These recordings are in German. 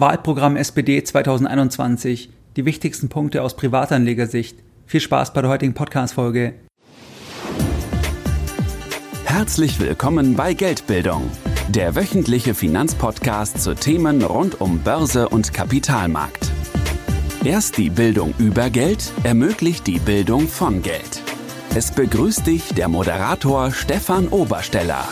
Wahlprogramm SPD 2021. Die wichtigsten Punkte aus Privatanlegersicht. Viel Spaß bei der heutigen Podcast-Folge. Herzlich willkommen bei Geldbildung, der wöchentliche Finanzpodcast zu Themen rund um Börse und Kapitalmarkt. Erst die Bildung über Geld ermöglicht die Bildung von Geld. Es begrüßt dich der Moderator Stefan Obersteller.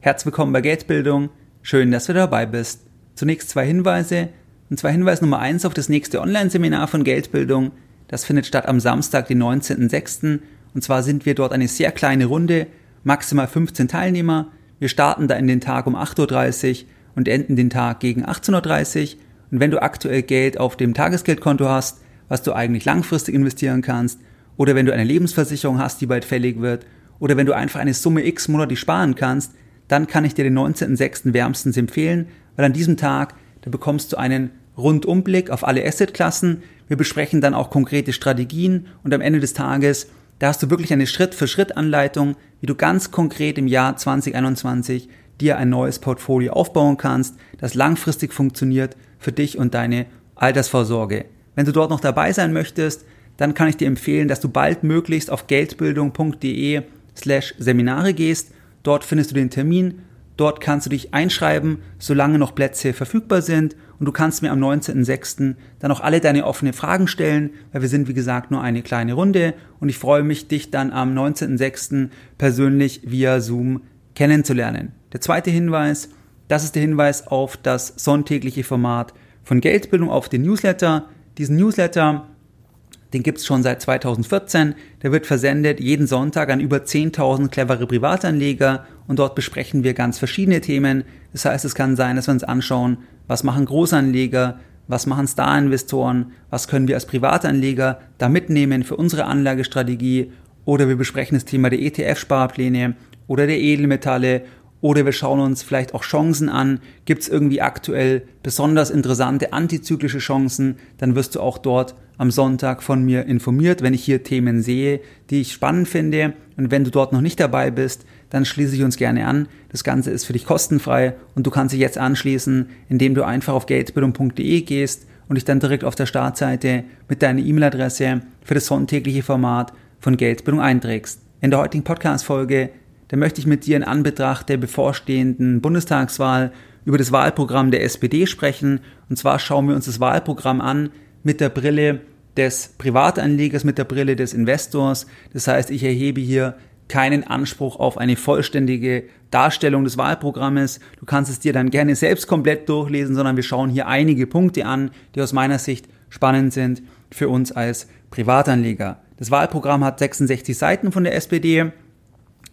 Herzlich willkommen bei Geldbildung. Schön, dass du dabei bist. Zunächst zwei Hinweise. Und zwar Hinweis Nummer eins auf das nächste Online-Seminar von Geldbildung. Das findet statt am Samstag, den 19.06. Und zwar sind wir dort eine sehr kleine Runde, maximal 15 Teilnehmer. Wir starten da in den Tag um 8.30 Uhr und enden den Tag gegen 18.30 Uhr. Und wenn du aktuell Geld auf dem Tagesgeldkonto hast, was du eigentlich langfristig investieren kannst, oder wenn du eine Lebensversicherung hast, die bald fällig wird, oder wenn du einfach eine Summe X monatlich sparen kannst, dann kann ich dir den 19.06. wärmstens empfehlen, weil an diesem Tag, da bekommst du einen Rundumblick auf alle Assetklassen. Wir besprechen dann auch konkrete Strategien und am Ende des Tages, da hast du wirklich eine Schritt-für-Schritt-Anleitung, wie du ganz konkret im Jahr 2021 dir ein neues Portfolio aufbauen kannst, das langfristig funktioniert für dich und deine Altersvorsorge. Wenn du dort noch dabei sein möchtest, dann kann ich dir empfehlen, dass du baldmöglichst auf geldbildung.de slash Seminare gehst. Dort findest du den Termin, dort kannst du dich einschreiben, solange noch Plätze verfügbar sind und du kannst mir am 19.06. dann auch alle deine offenen Fragen stellen, weil wir sind wie gesagt nur eine kleine Runde und ich freue mich, dich dann am 19.06. persönlich via Zoom kennenzulernen. Der zweite Hinweis, das ist der Hinweis auf das sonntägliche Format von Geldbildung auf den Newsletter. Diesen Newsletter, den gibt es schon seit 2014. Der wird versendet jeden Sonntag an über 10.000 clevere Privatanleger und dort besprechen wir ganz verschiedene Themen. Das heißt, es kann sein, dass wir uns anschauen, was machen Großanleger, was machen Star-Investoren, was können wir als Privatanleger da mitnehmen für unsere Anlagestrategie oder wir besprechen das Thema der ETF-Sparpläne oder der Edelmetalle oder wir schauen uns vielleicht auch Chancen an. Gibt es irgendwie aktuell besonders interessante antizyklische Chancen? Dann wirst du auch dort am Sonntag von mir informiert, wenn ich hier Themen sehe, die ich spannend finde. Und wenn du dort noch nicht dabei bist, dann schließe ich uns gerne an. Das Ganze ist für dich kostenfrei und du kannst dich jetzt anschließen, indem du einfach auf geldbildung.de gehst und dich dann direkt auf der Startseite mit deiner E-Mail-Adresse für das sonntägliche Format von Geldbildung einträgst. In der heutigen Podcast-Folge da möchte ich mit dir in Anbetracht der bevorstehenden Bundestagswahl über das Wahlprogramm der SPD sprechen. Und zwar schauen wir uns das Wahlprogramm an mit der Brille des Privatanlegers, mit der Brille des Investors. Das heißt, ich erhebe hier keinen Anspruch auf eine vollständige Darstellung des Wahlprogrammes. Du kannst es dir dann gerne selbst komplett durchlesen, sondern wir schauen hier einige Punkte an, die aus meiner Sicht spannend sind für uns als Privatanleger. Das Wahlprogramm hat 66 Seiten von der SPD.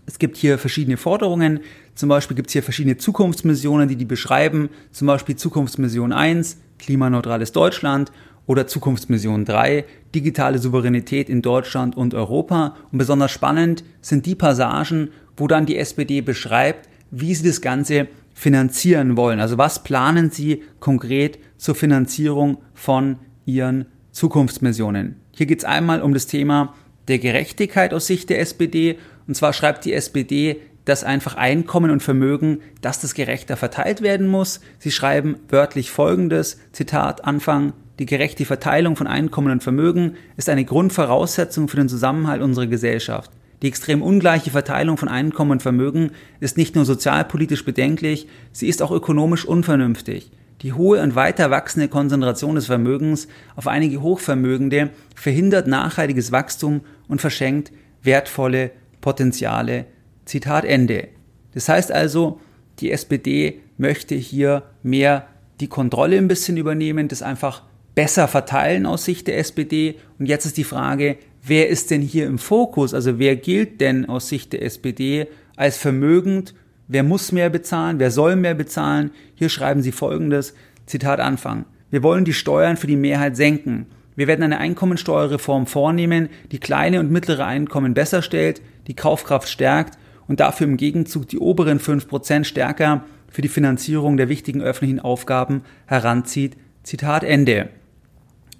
Es gibt hier verschiedene Forderungen. Zum Beispiel gibt es hier verschiedene Zukunftsmissionen, die die beschreiben. Zum Beispiel Zukunftsmission 1, klimaneutrales Deutschland oder Zukunftsmission 3, digitale Souveränität in Deutschland und Europa. Und besonders spannend sind die Passagen, wo dann die SPD beschreibt, wie sie das Ganze finanzieren wollen. Also was planen sie konkret zur Finanzierung von ihren Zukunftsmissionen. Hier geht es einmal um das Thema der Gerechtigkeit aus Sicht der SPD und zwar schreibt die SPD, dass einfach Einkommen und Vermögen, dass das gerechter verteilt werden muss. Sie schreiben wörtlich folgendes, Zitat Anfang, die gerechte Verteilung von Einkommen und Vermögen ist eine Grundvoraussetzung für den Zusammenhalt unserer Gesellschaft. Die extrem ungleiche Verteilung von Einkommen und Vermögen ist nicht nur sozialpolitisch bedenklich, sie ist auch ökonomisch unvernünftig. Die hohe und weiter wachsende Konzentration des Vermögens auf einige Hochvermögende verhindert nachhaltiges Wachstum und verschenkt wertvolle Potenziale. Zitat Ende. Das heißt also, die SPD möchte hier mehr die Kontrolle ein bisschen übernehmen, das einfach besser verteilen aus Sicht der SPD. Und jetzt ist die Frage, wer ist denn hier im Fokus? Also wer gilt denn aus Sicht der SPD als vermögend? Wer muss mehr bezahlen? Wer soll mehr bezahlen? Hier schreiben sie folgendes, Zitat Anfang. Wir wollen die Steuern für die Mehrheit senken. Wir werden eine Einkommensteuerreform vornehmen, die kleine und mittlere Einkommen besser stellt, die Kaufkraft stärkt und dafür im Gegenzug die oberen 5% stärker für die Finanzierung der wichtigen öffentlichen Aufgaben heranzieht. Zitat Ende.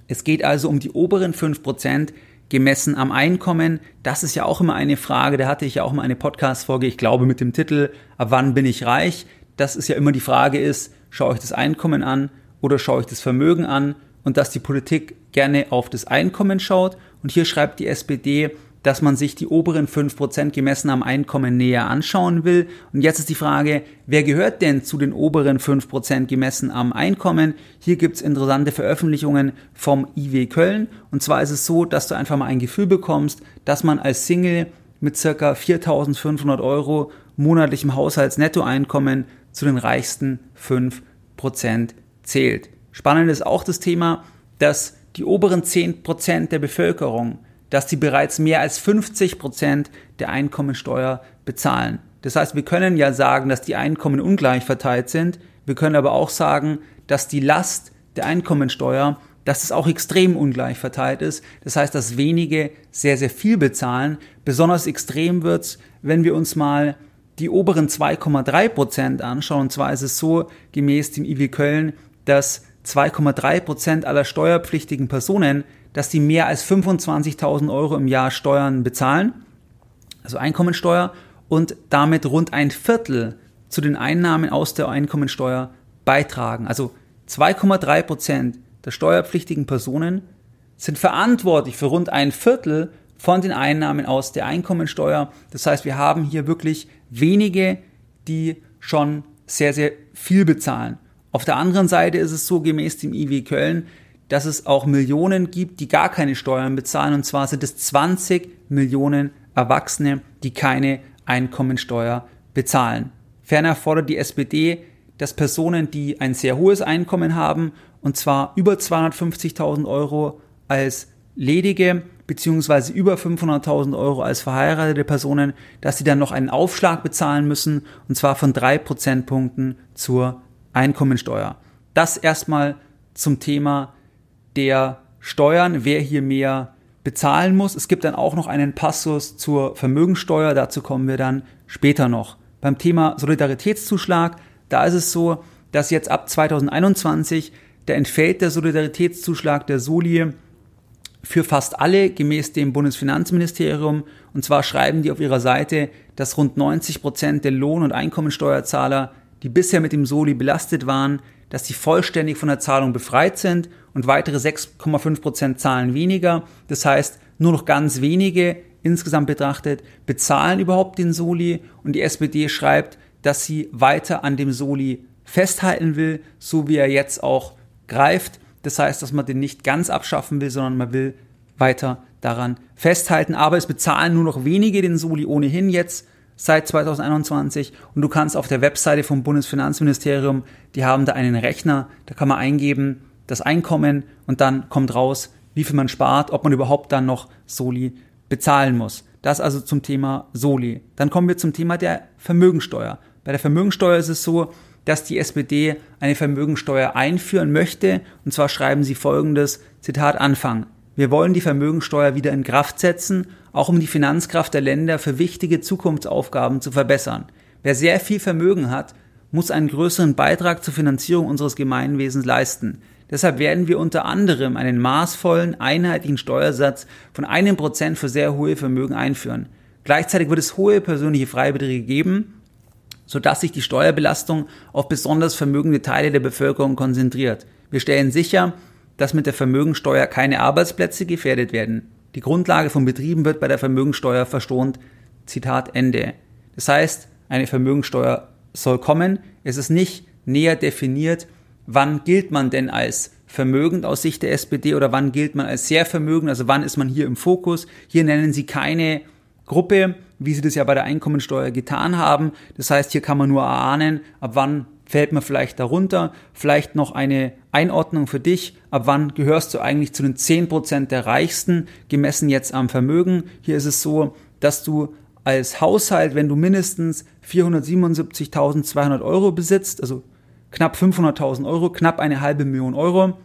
Es geht also um die oberen 5% gemessen am Einkommen. Das ist ja auch immer eine Frage, da hatte ich ja auch mal eine Podcast-Folge, ich glaube mit dem Titel, ab wann bin ich reich? Das ist ja immer die Frage ist, schaue ich das Einkommen an oder schaue ich das Vermögen an und dass die Politik gerne auf das Einkommen schaut. Und hier schreibt die SPD, dass man sich die oberen 5% gemessen am Einkommen näher anschauen will. Und jetzt ist die Frage, wer gehört denn zu den oberen 5% gemessen am Einkommen? Hier gibt's interessante Veröffentlichungen vom IW Köln. Und zwar ist es so, dass du einfach mal ein Gefühl bekommst, dass man als Single mit circa 4.500 Euro monatlichem Haushaltsnettoeinkommen zu den reichsten 5% zählt. Spannend ist auch das Thema, dass die oberen 10% der Bevölkerung dass die bereits mehr als 50 Prozent der Einkommensteuer bezahlen. Das heißt, wir können ja sagen, dass die Einkommen ungleich verteilt sind. Wir können aber auch sagen, dass die Last der Einkommensteuer, dass es auch extrem ungleich verteilt ist. Das heißt, dass wenige sehr, sehr viel bezahlen. Besonders extrem wird's, wenn wir uns mal die oberen 2,3 Prozent anschauen. Und zwar ist es so, gemäß dem IW Köln, dass 2,3 Prozent aller steuerpflichtigen Personen dass die mehr als 25.000 Euro im Jahr Steuern bezahlen, also Einkommensteuer, und damit rund ein Viertel zu den Einnahmen aus der Einkommensteuer beitragen. Also 2,3 Prozent der steuerpflichtigen Personen sind verantwortlich für rund ein Viertel von den Einnahmen aus der Einkommensteuer. Das heißt, wir haben hier wirklich wenige, die schon sehr, sehr viel bezahlen. Auf der anderen Seite ist es so gemäß dem IW Köln, dass es auch Millionen gibt, die gar keine Steuern bezahlen. Und zwar sind es 20 Millionen Erwachsene, die keine Einkommensteuer bezahlen. Ferner fordert die SPD, dass Personen, die ein sehr hohes Einkommen haben, und zwar über 250.000 Euro als ledige beziehungsweise über 500.000 Euro als verheiratete Personen, dass sie dann noch einen Aufschlag bezahlen müssen, und zwar von drei Prozentpunkten zur Einkommensteuer. Das erstmal zum Thema der Steuern, wer hier mehr bezahlen muss. Es gibt dann auch noch einen Passus zur Vermögensteuer, dazu kommen wir dann später noch. Beim Thema Solidaritätszuschlag, da ist es so, dass jetzt ab 2021 der entfällt der Solidaritätszuschlag der Soli für fast alle gemäß dem Bundesfinanzministerium. Und zwar schreiben die auf ihrer Seite, dass rund 90 Prozent der Lohn- und Einkommensteuerzahler, die bisher mit dem Soli belastet waren, dass die vollständig von der Zahlung befreit sind und weitere 6,5 Prozent zahlen weniger. Das heißt, nur noch ganz wenige insgesamt betrachtet bezahlen überhaupt den Soli und die SPD schreibt, dass sie weiter an dem Soli festhalten will, so wie er jetzt auch greift. Das heißt, dass man den nicht ganz abschaffen will, sondern man will weiter daran festhalten. Aber es bezahlen nur noch wenige den Soli ohnehin jetzt seit 2021 und du kannst auf der Webseite vom Bundesfinanzministerium, die haben da einen Rechner, da kann man eingeben, das Einkommen und dann kommt raus, wie viel man spart, ob man überhaupt dann noch Soli bezahlen muss. Das also zum Thema Soli. Dann kommen wir zum Thema der Vermögensteuer. Bei der Vermögensteuer ist es so, dass die SPD eine Vermögensteuer einführen möchte. Und zwar schreiben sie folgendes, Zitat Anfang. Wir wollen die Vermögensteuer wieder in Kraft setzen, auch um die Finanzkraft der Länder für wichtige Zukunftsaufgaben zu verbessern. Wer sehr viel Vermögen hat, muss einen größeren Beitrag zur Finanzierung unseres Gemeinwesens leisten. Deshalb werden wir unter anderem einen maßvollen, einheitlichen Steuersatz von einem Prozent für sehr hohe Vermögen einführen. Gleichzeitig wird es hohe persönliche Freibeträge geben, sodass sich die Steuerbelastung auf besonders vermögende Teile der Bevölkerung konzentriert. Wir stellen sicher, dass mit der Vermögensteuer keine Arbeitsplätze gefährdet werden. Die Grundlage von Betrieben wird bei der Vermögensteuer verstohnt. Zitat Ende. Das heißt, eine Vermögensteuer soll kommen. Es ist nicht näher definiert, wann gilt man denn als vermögend aus Sicht der SPD oder wann gilt man als sehr vermögend, also wann ist man hier im Fokus. Hier nennen sie keine Gruppe, wie sie das ja bei der Einkommensteuer getan haben. Das heißt, hier kann man nur erahnen, ab wann fällt man vielleicht darunter. Vielleicht noch eine Einordnung für dich. Ab wann gehörst du eigentlich zu den 10% der Reichsten, gemessen jetzt am Vermögen? Hier ist es so, dass du als Haushalt, wenn du mindestens 477.200 Euro besitzt, also knapp 500.000 Euro, knapp eine halbe Million Euro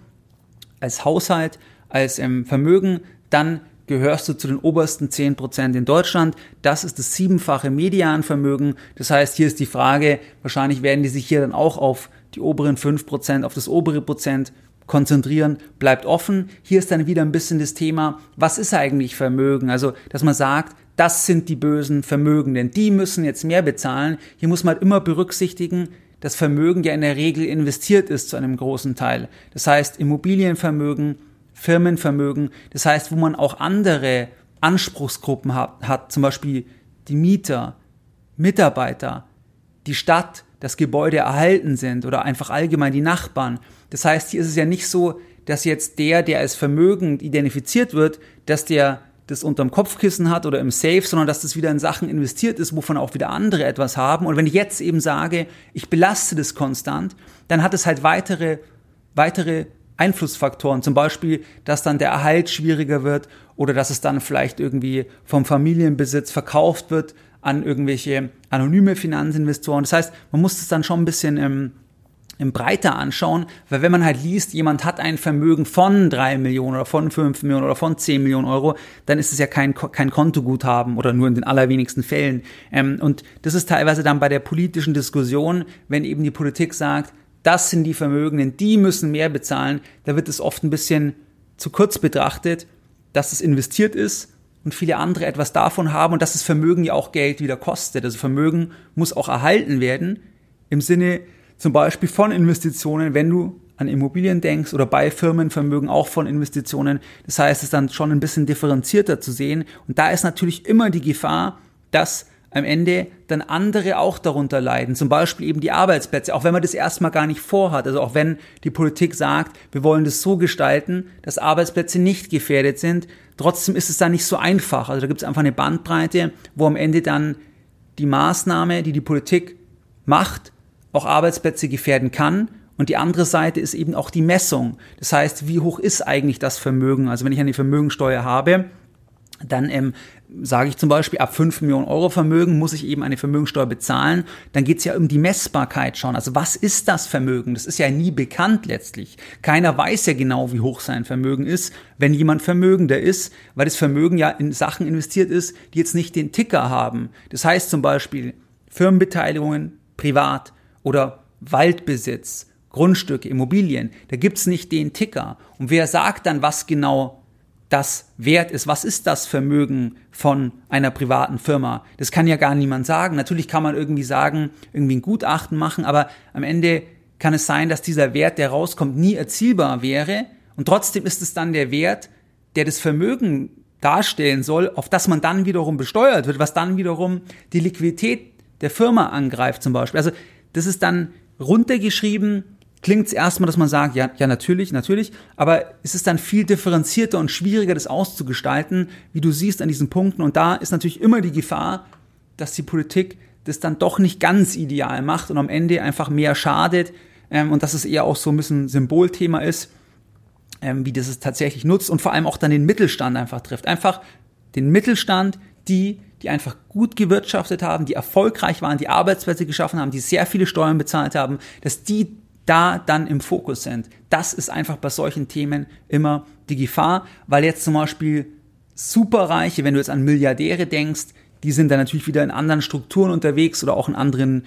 als Haushalt, als ähm, Vermögen, dann gehörst du zu den obersten 10% in Deutschland. Das ist das siebenfache Medianvermögen. Das heißt, hier ist die Frage, wahrscheinlich werden die sich hier dann auch auf die oberen 5%, auf das obere Prozent konzentrieren, bleibt offen. Hier ist dann wieder ein bisschen das Thema, was ist eigentlich Vermögen? Also, dass man sagt, das sind die bösen Vermögenden, die müssen jetzt mehr bezahlen. Hier muss man halt immer berücksichtigen, das Vermögen ja in der Regel investiert ist zu einem großen Teil. Das heißt Immobilienvermögen, Firmenvermögen, das heißt, wo man auch andere Anspruchsgruppen hat, hat zum Beispiel die Mieter, Mitarbeiter, die Stadt, das Gebäude erhalten sind oder einfach allgemein die Nachbarn. Das heißt, hier ist es ja nicht so, dass jetzt der, der als vermögend identifiziert wird, dass der das unterm Kopfkissen hat oder im Safe, sondern dass das wieder in Sachen investiert ist, wovon auch wieder andere etwas haben. Und wenn ich jetzt eben sage, ich belaste das konstant, dann hat es halt weitere, weitere Einflussfaktoren. Zum Beispiel, dass dann der Erhalt schwieriger wird oder dass es dann vielleicht irgendwie vom Familienbesitz verkauft wird an irgendwelche anonyme Finanzinvestoren. Das heißt, man muss es dann schon ein bisschen ähm, im breiter anschauen, weil wenn man halt liest, jemand hat ein Vermögen von drei Millionen oder von fünf Millionen oder von zehn Millionen Euro, dann ist es ja kein, kein Kontoguthaben oder nur in den allerwenigsten Fällen. Ähm, und das ist teilweise dann bei der politischen Diskussion, wenn eben die Politik sagt, das sind die Vermögenden, die müssen mehr bezahlen, da wird es oft ein bisschen zu kurz betrachtet, dass es investiert ist und viele andere etwas davon haben und dass das Vermögen ja auch Geld wieder kostet. Also Vermögen muss auch erhalten werden im Sinne zum Beispiel von Investitionen, wenn du an Immobilien denkst oder bei Firmenvermögen auch von Investitionen. Das heißt, es ist dann schon ein bisschen differenzierter zu sehen. Und da ist natürlich immer die Gefahr, dass am Ende dann andere auch darunter leiden. Zum Beispiel eben die Arbeitsplätze, auch wenn man das erstmal gar nicht vorhat. Also auch wenn die Politik sagt, wir wollen das so gestalten, dass Arbeitsplätze nicht gefährdet sind. Trotzdem ist es dann nicht so einfach. Also da gibt es einfach eine Bandbreite, wo am Ende dann die Maßnahme, die die Politik macht, auch Arbeitsplätze gefährden kann. Und die andere Seite ist eben auch die Messung. Das heißt, wie hoch ist eigentlich das Vermögen? Also wenn ich eine Vermögensteuer habe, dann ähm, sage ich zum Beispiel, ab 5 Millionen Euro Vermögen muss ich eben eine Vermögensteuer bezahlen. Dann geht es ja um die Messbarkeit schon. Also was ist das Vermögen? Das ist ja nie bekannt letztlich. Keiner weiß ja genau, wie hoch sein Vermögen ist, wenn jemand vermögender ist, weil das Vermögen ja in Sachen investiert ist, die jetzt nicht den Ticker haben. Das heißt zum Beispiel Firmenbeteiligungen privat oder Waldbesitz, Grundstücke, Immobilien. Da gibt's nicht den Ticker. Und wer sagt dann, was genau das wert ist. Was ist das Vermögen von einer privaten Firma? Das kann ja gar niemand sagen. Natürlich kann man irgendwie sagen, irgendwie ein Gutachten machen, aber am Ende kann es sein, dass dieser Wert, der rauskommt, nie erzielbar wäre. Und trotzdem ist es dann der Wert, der das Vermögen darstellen soll, auf das man dann wiederum besteuert wird, was dann wiederum die Liquidität der Firma angreift zum Beispiel. Also das ist dann runtergeschrieben klingt es erstmal, dass man sagt, ja, ja, natürlich, natürlich, aber es ist dann viel differenzierter und schwieriger, das auszugestalten, wie du siehst an diesen Punkten. Und da ist natürlich immer die Gefahr, dass die Politik das dann doch nicht ganz ideal macht und am Ende einfach mehr schadet ähm, und dass es eher auch so ein bisschen Symbolthema ist, ähm, wie das es tatsächlich nutzt und vor allem auch dann den Mittelstand einfach trifft. Einfach den Mittelstand, die, die einfach gut gewirtschaftet haben, die erfolgreich waren, die Arbeitsplätze geschaffen haben, die sehr viele Steuern bezahlt haben, dass die da dann im Fokus sind. Das ist einfach bei solchen Themen immer die Gefahr, weil jetzt zum Beispiel Superreiche, wenn du jetzt an Milliardäre denkst, die sind dann natürlich wieder in anderen Strukturen unterwegs oder auch in anderen,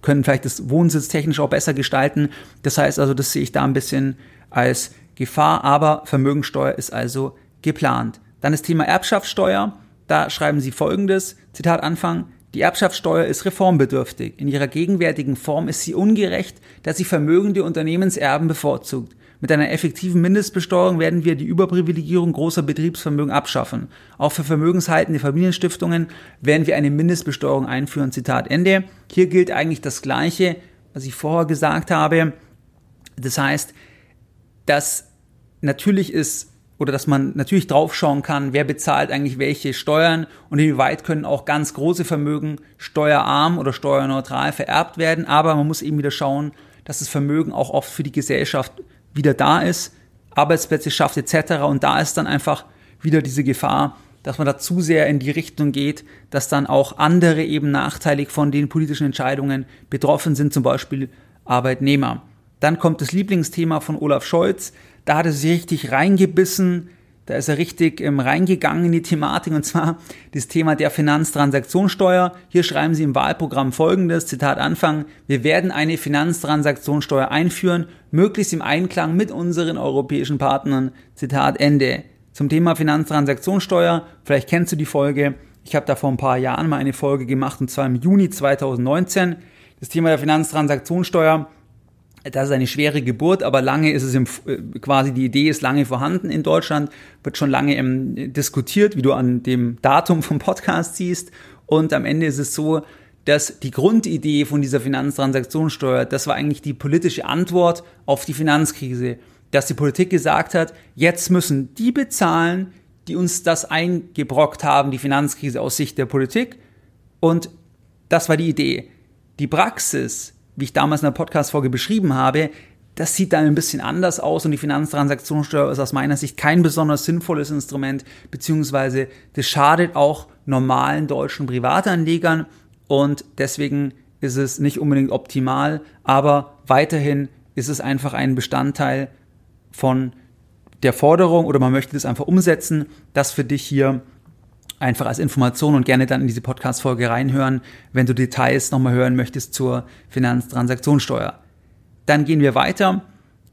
können vielleicht das Wohnsitz technisch auch besser gestalten. Das heißt also, das sehe ich da ein bisschen als Gefahr, aber Vermögensteuer ist also geplant. Dann das Thema Erbschaftssteuer. Da schreiben sie folgendes, Zitat Anfang, die Erbschaftssteuer ist reformbedürftig. In ihrer gegenwärtigen Form ist sie ungerecht, da sie vermögende Unternehmenserben bevorzugt. Mit einer effektiven Mindestbesteuerung werden wir die Überprivilegierung großer Betriebsvermögen abschaffen. Auch für vermögenshaltende Familienstiftungen werden wir eine Mindestbesteuerung einführen. Zitat Ende. Hier gilt eigentlich das Gleiche, was ich vorher gesagt habe. Das heißt, dass natürlich ist oder dass man natürlich draufschauen kann, wer bezahlt eigentlich welche Steuern und inwieweit können auch ganz große Vermögen steuerarm oder steuerneutral vererbt werden. Aber man muss eben wieder schauen, dass das Vermögen auch oft für die Gesellschaft wieder da ist, Arbeitsplätze schafft etc. Und da ist dann einfach wieder diese Gefahr, dass man da zu sehr in die Richtung geht, dass dann auch andere eben nachteilig von den politischen Entscheidungen betroffen sind, zum Beispiel Arbeitnehmer. Dann kommt das Lieblingsthema von Olaf Scholz, da hat er sich richtig reingebissen, da ist er richtig ähm, reingegangen in die Thematik und zwar das Thema der Finanztransaktionssteuer. Hier schreiben Sie im Wahlprogramm folgendes, Zitat Anfang, wir werden eine Finanztransaktionssteuer einführen, möglichst im Einklang mit unseren europäischen Partnern. Zitat Ende. Zum Thema Finanztransaktionssteuer, vielleicht kennst du die Folge, ich habe da vor ein paar Jahren mal eine Folge gemacht und zwar im Juni 2019. das Thema der Finanztransaktionssteuer, das ist eine schwere Geburt, aber lange ist es im, äh, quasi die Idee ist lange vorhanden in Deutschland, wird schon lange ähm, diskutiert, wie du an dem Datum vom Podcast siehst. Und am Ende ist es so, dass die Grundidee von dieser Finanztransaktionssteuer, das war eigentlich die politische Antwort auf die Finanzkrise, dass die Politik gesagt hat, jetzt müssen die bezahlen, die uns das eingebrockt haben, die Finanzkrise aus Sicht der Politik. Und das war die Idee. Die Praxis, wie ich damals in der Podcast-Folge beschrieben habe, das sieht dann ein bisschen anders aus und die Finanztransaktionssteuer ist aus meiner Sicht kein besonders sinnvolles Instrument, beziehungsweise das schadet auch normalen deutschen Privatanlegern und deswegen ist es nicht unbedingt optimal, aber weiterhin ist es einfach ein Bestandteil von der Forderung oder man möchte das einfach umsetzen, das für dich hier einfach als Information und gerne dann in diese Podcast-Folge reinhören, wenn du Details nochmal hören möchtest zur Finanztransaktionssteuer. Dann gehen wir weiter.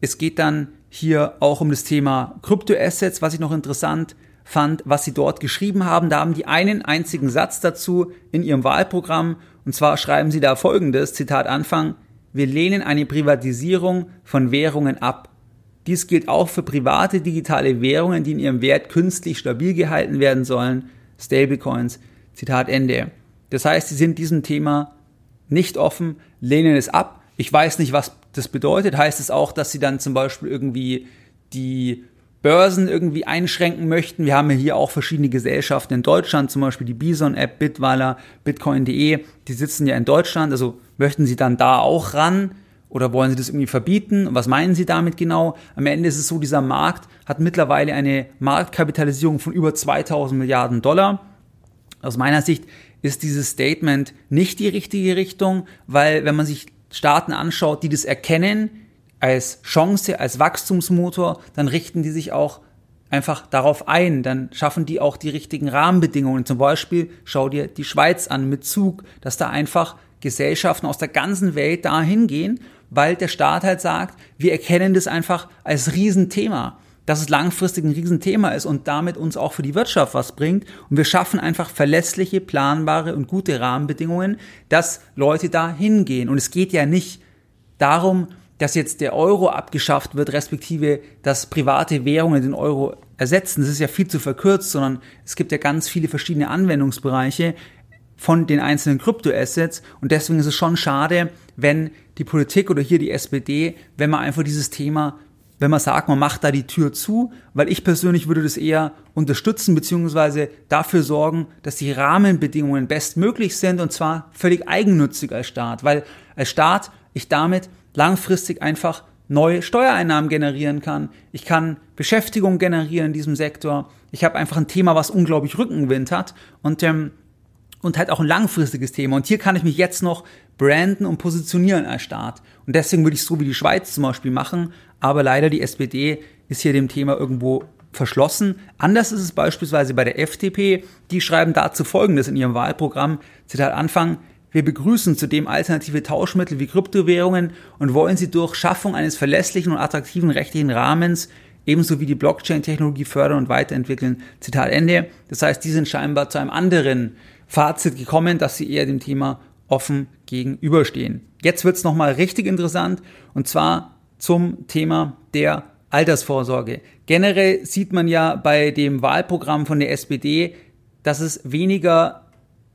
Es geht dann hier auch um das Thema Kryptoassets, was ich noch interessant fand, was sie dort geschrieben haben. Da haben die einen einzigen Satz dazu in ihrem Wahlprogramm. Und zwar schreiben sie da folgendes, Zitat Anfang, wir lehnen eine Privatisierung von Währungen ab. Dies gilt auch für private digitale Währungen, die in ihrem Wert künstlich stabil gehalten werden sollen, Stablecoins. Zitat Ende. Das heißt, sie sind diesem Thema nicht offen, lehnen es ab. Ich weiß nicht, was das bedeutet. Heißt es auch, dass sie dann zum Beispiel irgendwie die Börsen irgendwie einschränken möchten? Wir haben ja hier auch verschiedene Gesellschaften in Deutschland, zum Beispiel die Bison-App, Bitweiler, Bitcoin.de. Die sitzen ja in Deutschland. Also möchten sie dann da auch ran? Oder wollen Sie das irgendwie verbieten? Was meinen Sie damit genau? Am Ende ist es so, dieser Markt hat mittlerweile eine Marktkapitalisierung von über 2000 Milliarden Dollar. Aus meiner Sicht ist dieses Statement nicht die richtige Richtung, weil wenn man sich Staaten anschaut, die das erkennen als Chance, als Wachstumsmotor, dann richten die sich auch einfach darauf ein, dann schaffen die auch die richtigen Rahmenbedingungen. Zum Beispiel schau dir die Schweiz an mit Zug, dass da einfach Gesellschaften aus der ganzen Welt dahin gehen weil der Staat halt sagt, wir erkennen das einfach als Riesenthema, dass es langfristig ein Riesenthema ist und damit uns auch für die Wirtschaft was bringt. Und wir schaffen einfach verlässliche, planbare und gute Rahmenbedingungen, dass Leute da hingehen. Und es geht ja nicht darum, dass jetzt der Euro abgeschafft wird, respektive dass private Währungen den Euro ersetzen. Das ist ja viel zu verkürzt, sondern es gibt ja ganz viele verschiedene Anwendungsbereiche von den einzelnen Kryptoassets. Und deswegen ist es schon schade, wenn die Politik oder hier die SPD, wenn man einfach dieses Thema, wenn man sagt, man macht da die Tür zu, weil ich persönlich würde das eher unterstützen beziehungsweise dafür sorgen, dass die Rahmenbedingungen bestmöglich sind und zwar völlig eigennützig als Staat, weil als Staat ich damit langfristig einfach neue Steuereinnahmen generieren kann. Ich kann Beschäftigung generieren in diesem Sektor. Ich habe einfach ein Thema, was unglaublich Rückenwind hat und ähm, und halt auch ein langfristiges Thema. Und hier kann ich mich jetzt noch branden und positionieren als Staat. Und deswegen würde ich es so wie die Schweiz zum Beispiel machen. Aber leider die SPD ist hier dem Thema irgendwo verschlossen. Anders ist es beispielsweise bei der FDP. Die schreiben dazu Folgendes in ihrem Wahlprogramm. Zitat Anfang. Wir begrüßen zudem alternative Tauschmittel wie Kryptowährungen und wollen sie durch Schaffung eines verlässlichen und attraktiven rechtlichen Rahmens ebenso wie die Blockchain-Technologie fördern und weiterentwickeln. Zitat Ende. Das heißt, die sind scheinbar zu einem anderen Fazit gekommen, dass sie eher dem Thema offen gegenüberstehen. Jetzt wird's nochmal richtig interessant und zwar zum Thema der Altersvorsorge. Generell sieht man ja bei dem Wahlprogramm von der SPD, dass es weniger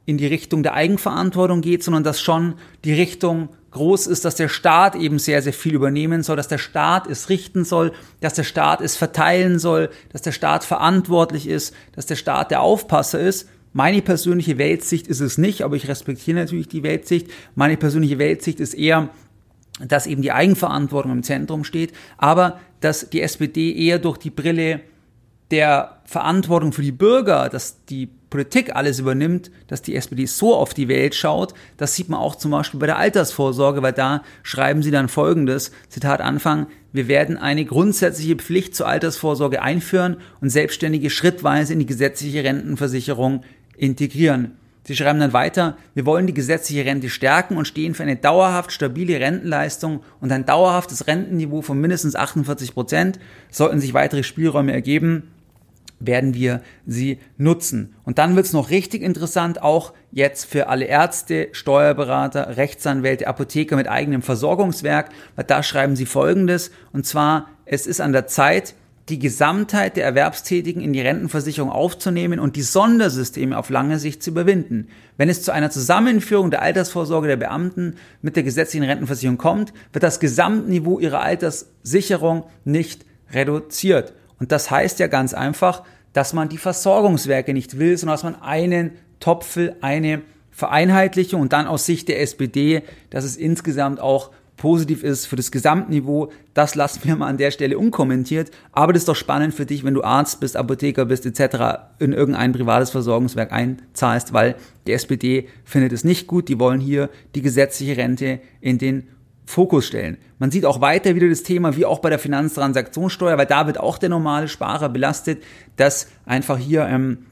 in die Richtung der Eigenverantwortung geht, sondern dass schon die Richtung groß ist, dass der Staat eben sehr, sehr viel übernehmen soll, dass der Staat es richten soll, dass der Staat es verteilen soll, dass der Staat verantwortlich ist, dass der Staat der Aufpasser ist. Meine persönliche Weltsicht ist es nicht, aber ich respektiere natürlich die Weltsicht. Meine persönliche Weltsicht ist eher, dass eben die Eigenverantwortung im Zentrum steht, aber dass die SPD eher durch die Brille der Verantwortung für die Bürger, dass die Politik alles übernimmt, dass die SPD so auf die Welt schaut, das sieht man auch zum Beispiel bei der Altersvorsorge, weil da schreiben sie dann folgendes, Zitat Anfang, wir werden eine grundsätzliche Pflicht zur Altersvorsorge einführen und Selbstständige schrittweise in die gesetzliche Rentenversicherung integrieren. Sie schreiben dann weiter, wir wollen die gesetzliche Rente stärken und stehen für eine dauerhaft stabile Rentenleistung und ein dauerhaftes Rentenniveau von mindestens 48 Prozent. Sollten sich weitere Spielräume ergeben, werden wir sie nutzen. Und dann wird es noch richtig interessant, auch jetzt für alle Ärzte, Steuerberater, Rechtsanwälte, Apotheker mit eigenem Versorgungswerk, weil da schreiben sie Folgendes, und zwar, es ist an der Zeit, die Gesamtheit der Erwerbstätigen in die Rentenversicherung aufzunehmen und die Sondersysteme auf lange Sicht zu überwinden. Wenn es zu einer Zusammenführung der Altersvorsorge der Beamten mit der gesetzlichen Rentenversicherung kommt, wird das Gesamtniveau ihrer Alterssicherung nicht reduziert. Und das heißt ja ganz einfach, dass man die Versorgungswerke nicht will, sondern dass man einen Topfel, eine Vereinheitlichung und dann aus Sicht der SPD, dass es insgesamt auch positiv ist für das Gesamtniveau, das lassen wir mal an der Stelle unkommentiert. Aber das ist doch spannend für dich, wenn du Arzt bist, Apotheker bist etc. in irgendein privates Versorgungswerk einzahlst, weil die SPD findet es nicht gut. Die wollen hier die gesetzliche Rente in den Fokus stellen. Man sieht auch weiter wieder das Thema, wie auch bei der Finanztransaktionssteuer, weil da wird auch der normale Sparer belastet, dass einfach hier ähm,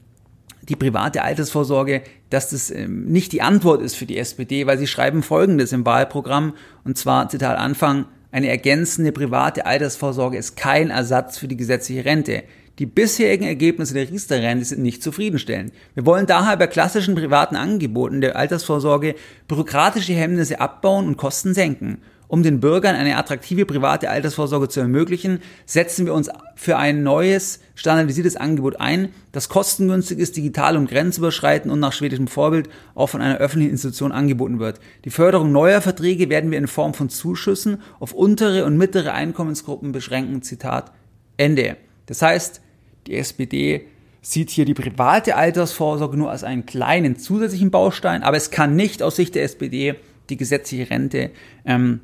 die private Altersvorsorge, dass das ähm, nicht die Antwort ist für die SPD, weil sie schreiben Folgendes im Wahlprogramm, und zwar, Zitat Anfang, eine ergänzende private Altersvorsorge ist kein Ersatz für die gesetzliche Rente. Die bisherigen Ergebnisse der Riester-Rente sind nicht zufriedenstellend. Wir wollen daher bei klassischen privaten Angeboten der Altersvorsorge bürokratische Hemmnisse abbauen und Kosten senken. Um den Bürgern eine attraktive private Altersvorsorge zu ermöglichen, setzen wir uns für ein neues, standardisiertes Angebot ein, das kostengünstig ist, digital und grenzüberschreitend und nach schwedischem Vorbild auch von einer öffentlichen Institution angeboten wird. Die Förderung neuer Verträge werden wir in Form von Zuschüssen auf untere und mittlere Einkommensgruppen beschränken. Zitat Ende. Das heißt, die SPD sieht hier die private Altersvorsorge nur als einen kleinen zusätzlichen Baustein, aber es kann nicht aus Sicht der SPD die gesetzliche Rente ähm,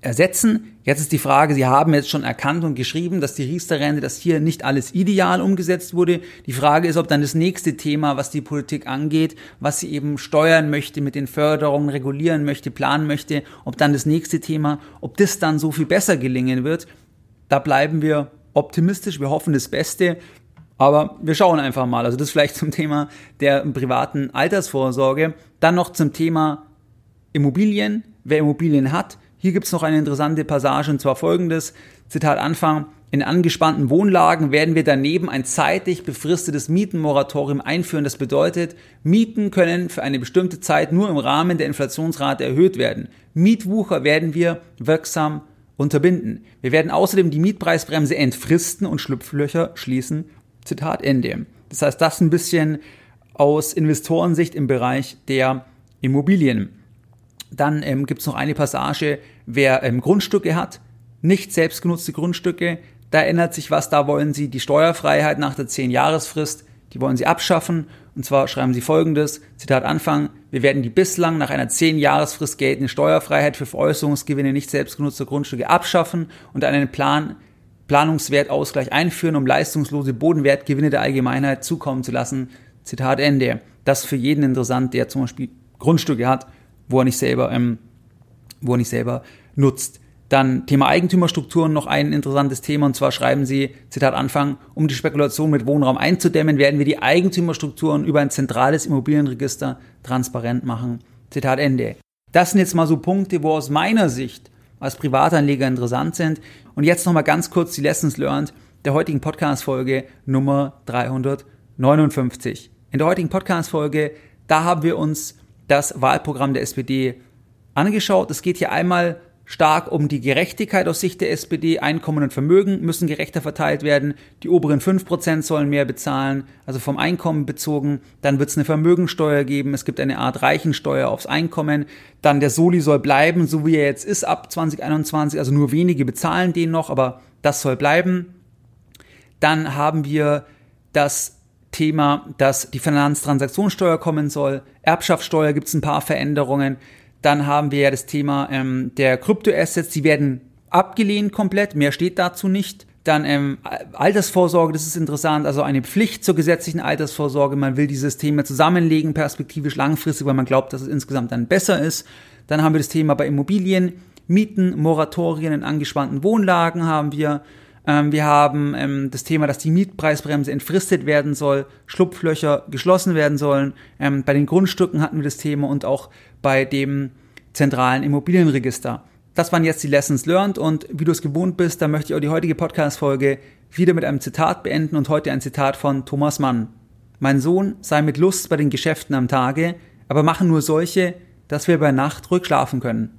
ersetzen. Jetzt ist die Frage, Sie haben jetzt schon erkannt und geschrieben, dass die Riester-Rente, dass hier nicht alles ideal umgesetzt wurde. Die Frage ist, ob dann das nächste Thema, was die Politik angeht, was sie eben steuern möchte, mit den Förderungen regulieren möchte, planen möchte, ob dann das nächste Thema, ob das dann so viel besser gelingen wird. Da bleiben wir optimistisch, wir hoffen das Beste. Aber wir schauen einfach mal. Also das vielleicht zum Thema der privaten Altersvorsorge. Dann noch zum Thema Immobilien. Wer Immobilien hat, hier gibt es noch eine interessante Passage und zwar folgendes, Zitat Anfang, in angespannten Wohnlagen werden wir daneben ein zeitlich befristetes Mietenmoratorium einführen. Das bedeutet, Mieten können für eine bestimmte Zeit nur im Rahmen der Inflationsrate erhöht werden. Mietwucher werden wir wirksam unterbinden. Wir werden außerdem die Mietpreisbremse entfristen und Schlupflöcher schließen. Zitat Ende. Das heißt, das ein bisschen aus Investorensicht im Bereich der Immobilien. Dann ähm, gibt es noch eine Passage, wer ähm, Grundstücke hat, nicht selbstgenutzte Grundstücke, da ändert sich was, da wollen sie die Steuerfreiheit nach der 10-Jahresfrist, die wollen sie abschaffen. Und zwar schreiben sie folgendes, Zitat Anfang, wir werden die bislang nach einer 10-Jahresfrist geltende Steuerfreiheit für Veräußerungsgewinne nicht selbstgenutzter Grundstücke abschaffen und einen Plan, Planungswertausgleich einführen, um leistungslose Bodenwertgewinne der Allgemeinheit zukommen zu lassen. Zitat Ende. Das ist für jeden interessant, der zum Beispiel Grundstücke hat wo er nicht selber, ähm, wo er nicht selber nutzt. Dann Thema Eigentümerstrukturen noch ein interessantes Thema und zwar schreiben sie, Zitat Anfang, um die Spekulation mit Wohnraum einzudämmen, werden wir die Eigentümerstrukturen über ein zentrales Immobilienregister transparent machen. Zitat Ende. Das sind jetzt mal so Punkte, wo aus meiner Sicht als Privatanleger interessant sind. Und jetzt nochmal ganz kurz die Lessons learned der heutigen Podcast-Folge Nummer 359. In der heutigen Podcast-Folge, da haben wir uns das Wahlprogramm der SPD angeschaut. Es geht hier einmal stark um die Gerechtigkeit aus Sicht der SPD. Einkommen und Vermögen müssen gerechter verteilt werden. Die oberen 5% sollen mehr bezahlen, also vom Einkommen bezogen. Dann wird es eine Vermögensteuer geben. Es gibt eine Art Reichensteuer aufs Einkommen. Dann der Soli soll bleiben, so wie er jetzt ist ab 2021. Also nur wenige bezahlen den noch, aber das soll bleiben. Dann haben wir das Thema, dass die Finanztransaktionssteuer kommen soll. Erbschaftssteuer gibt es ein paar Veränderungen. Dann haben wir ja das Thema ähm, der Kryptoassets, die werden abgelehnt komplett, mehr steht dazu nicht. Dann ähm, Altersvorsorge, das ist interessant, also eine Pflicht zur gesetzlichen Altersvorsorge. Man will dieses Thema zusammenlegen, perspektivisch langfristig, weil man glaubt, dass es insgesamt dann besser ist. Dann haben wir das Thema bei Immobilien, Mieten, Moratorien in angespannten Wohnlagen haben wir. Ähm, wir haben ähm, das Thema, dass die Mietpreisbremse entfristet werden soll, Schlupflöcher geschlossen werden sollen. Ähm, bei den Grundstücken hatten wir das Thema und auch bei dem zentralen Immobilienregister. das waren jetzt die Lessons learned und wie du es gewohnt bist, da möchte ich auch die heutige Podcast-Folge wieder mit einem Zitat beenden und heute ein Zitat von Thomas Mann. Mein Sohn sei mit Lust bei den Geschäften am Tage, aber machen nur solche, dass wir bei Nacht ruhig schlafen können.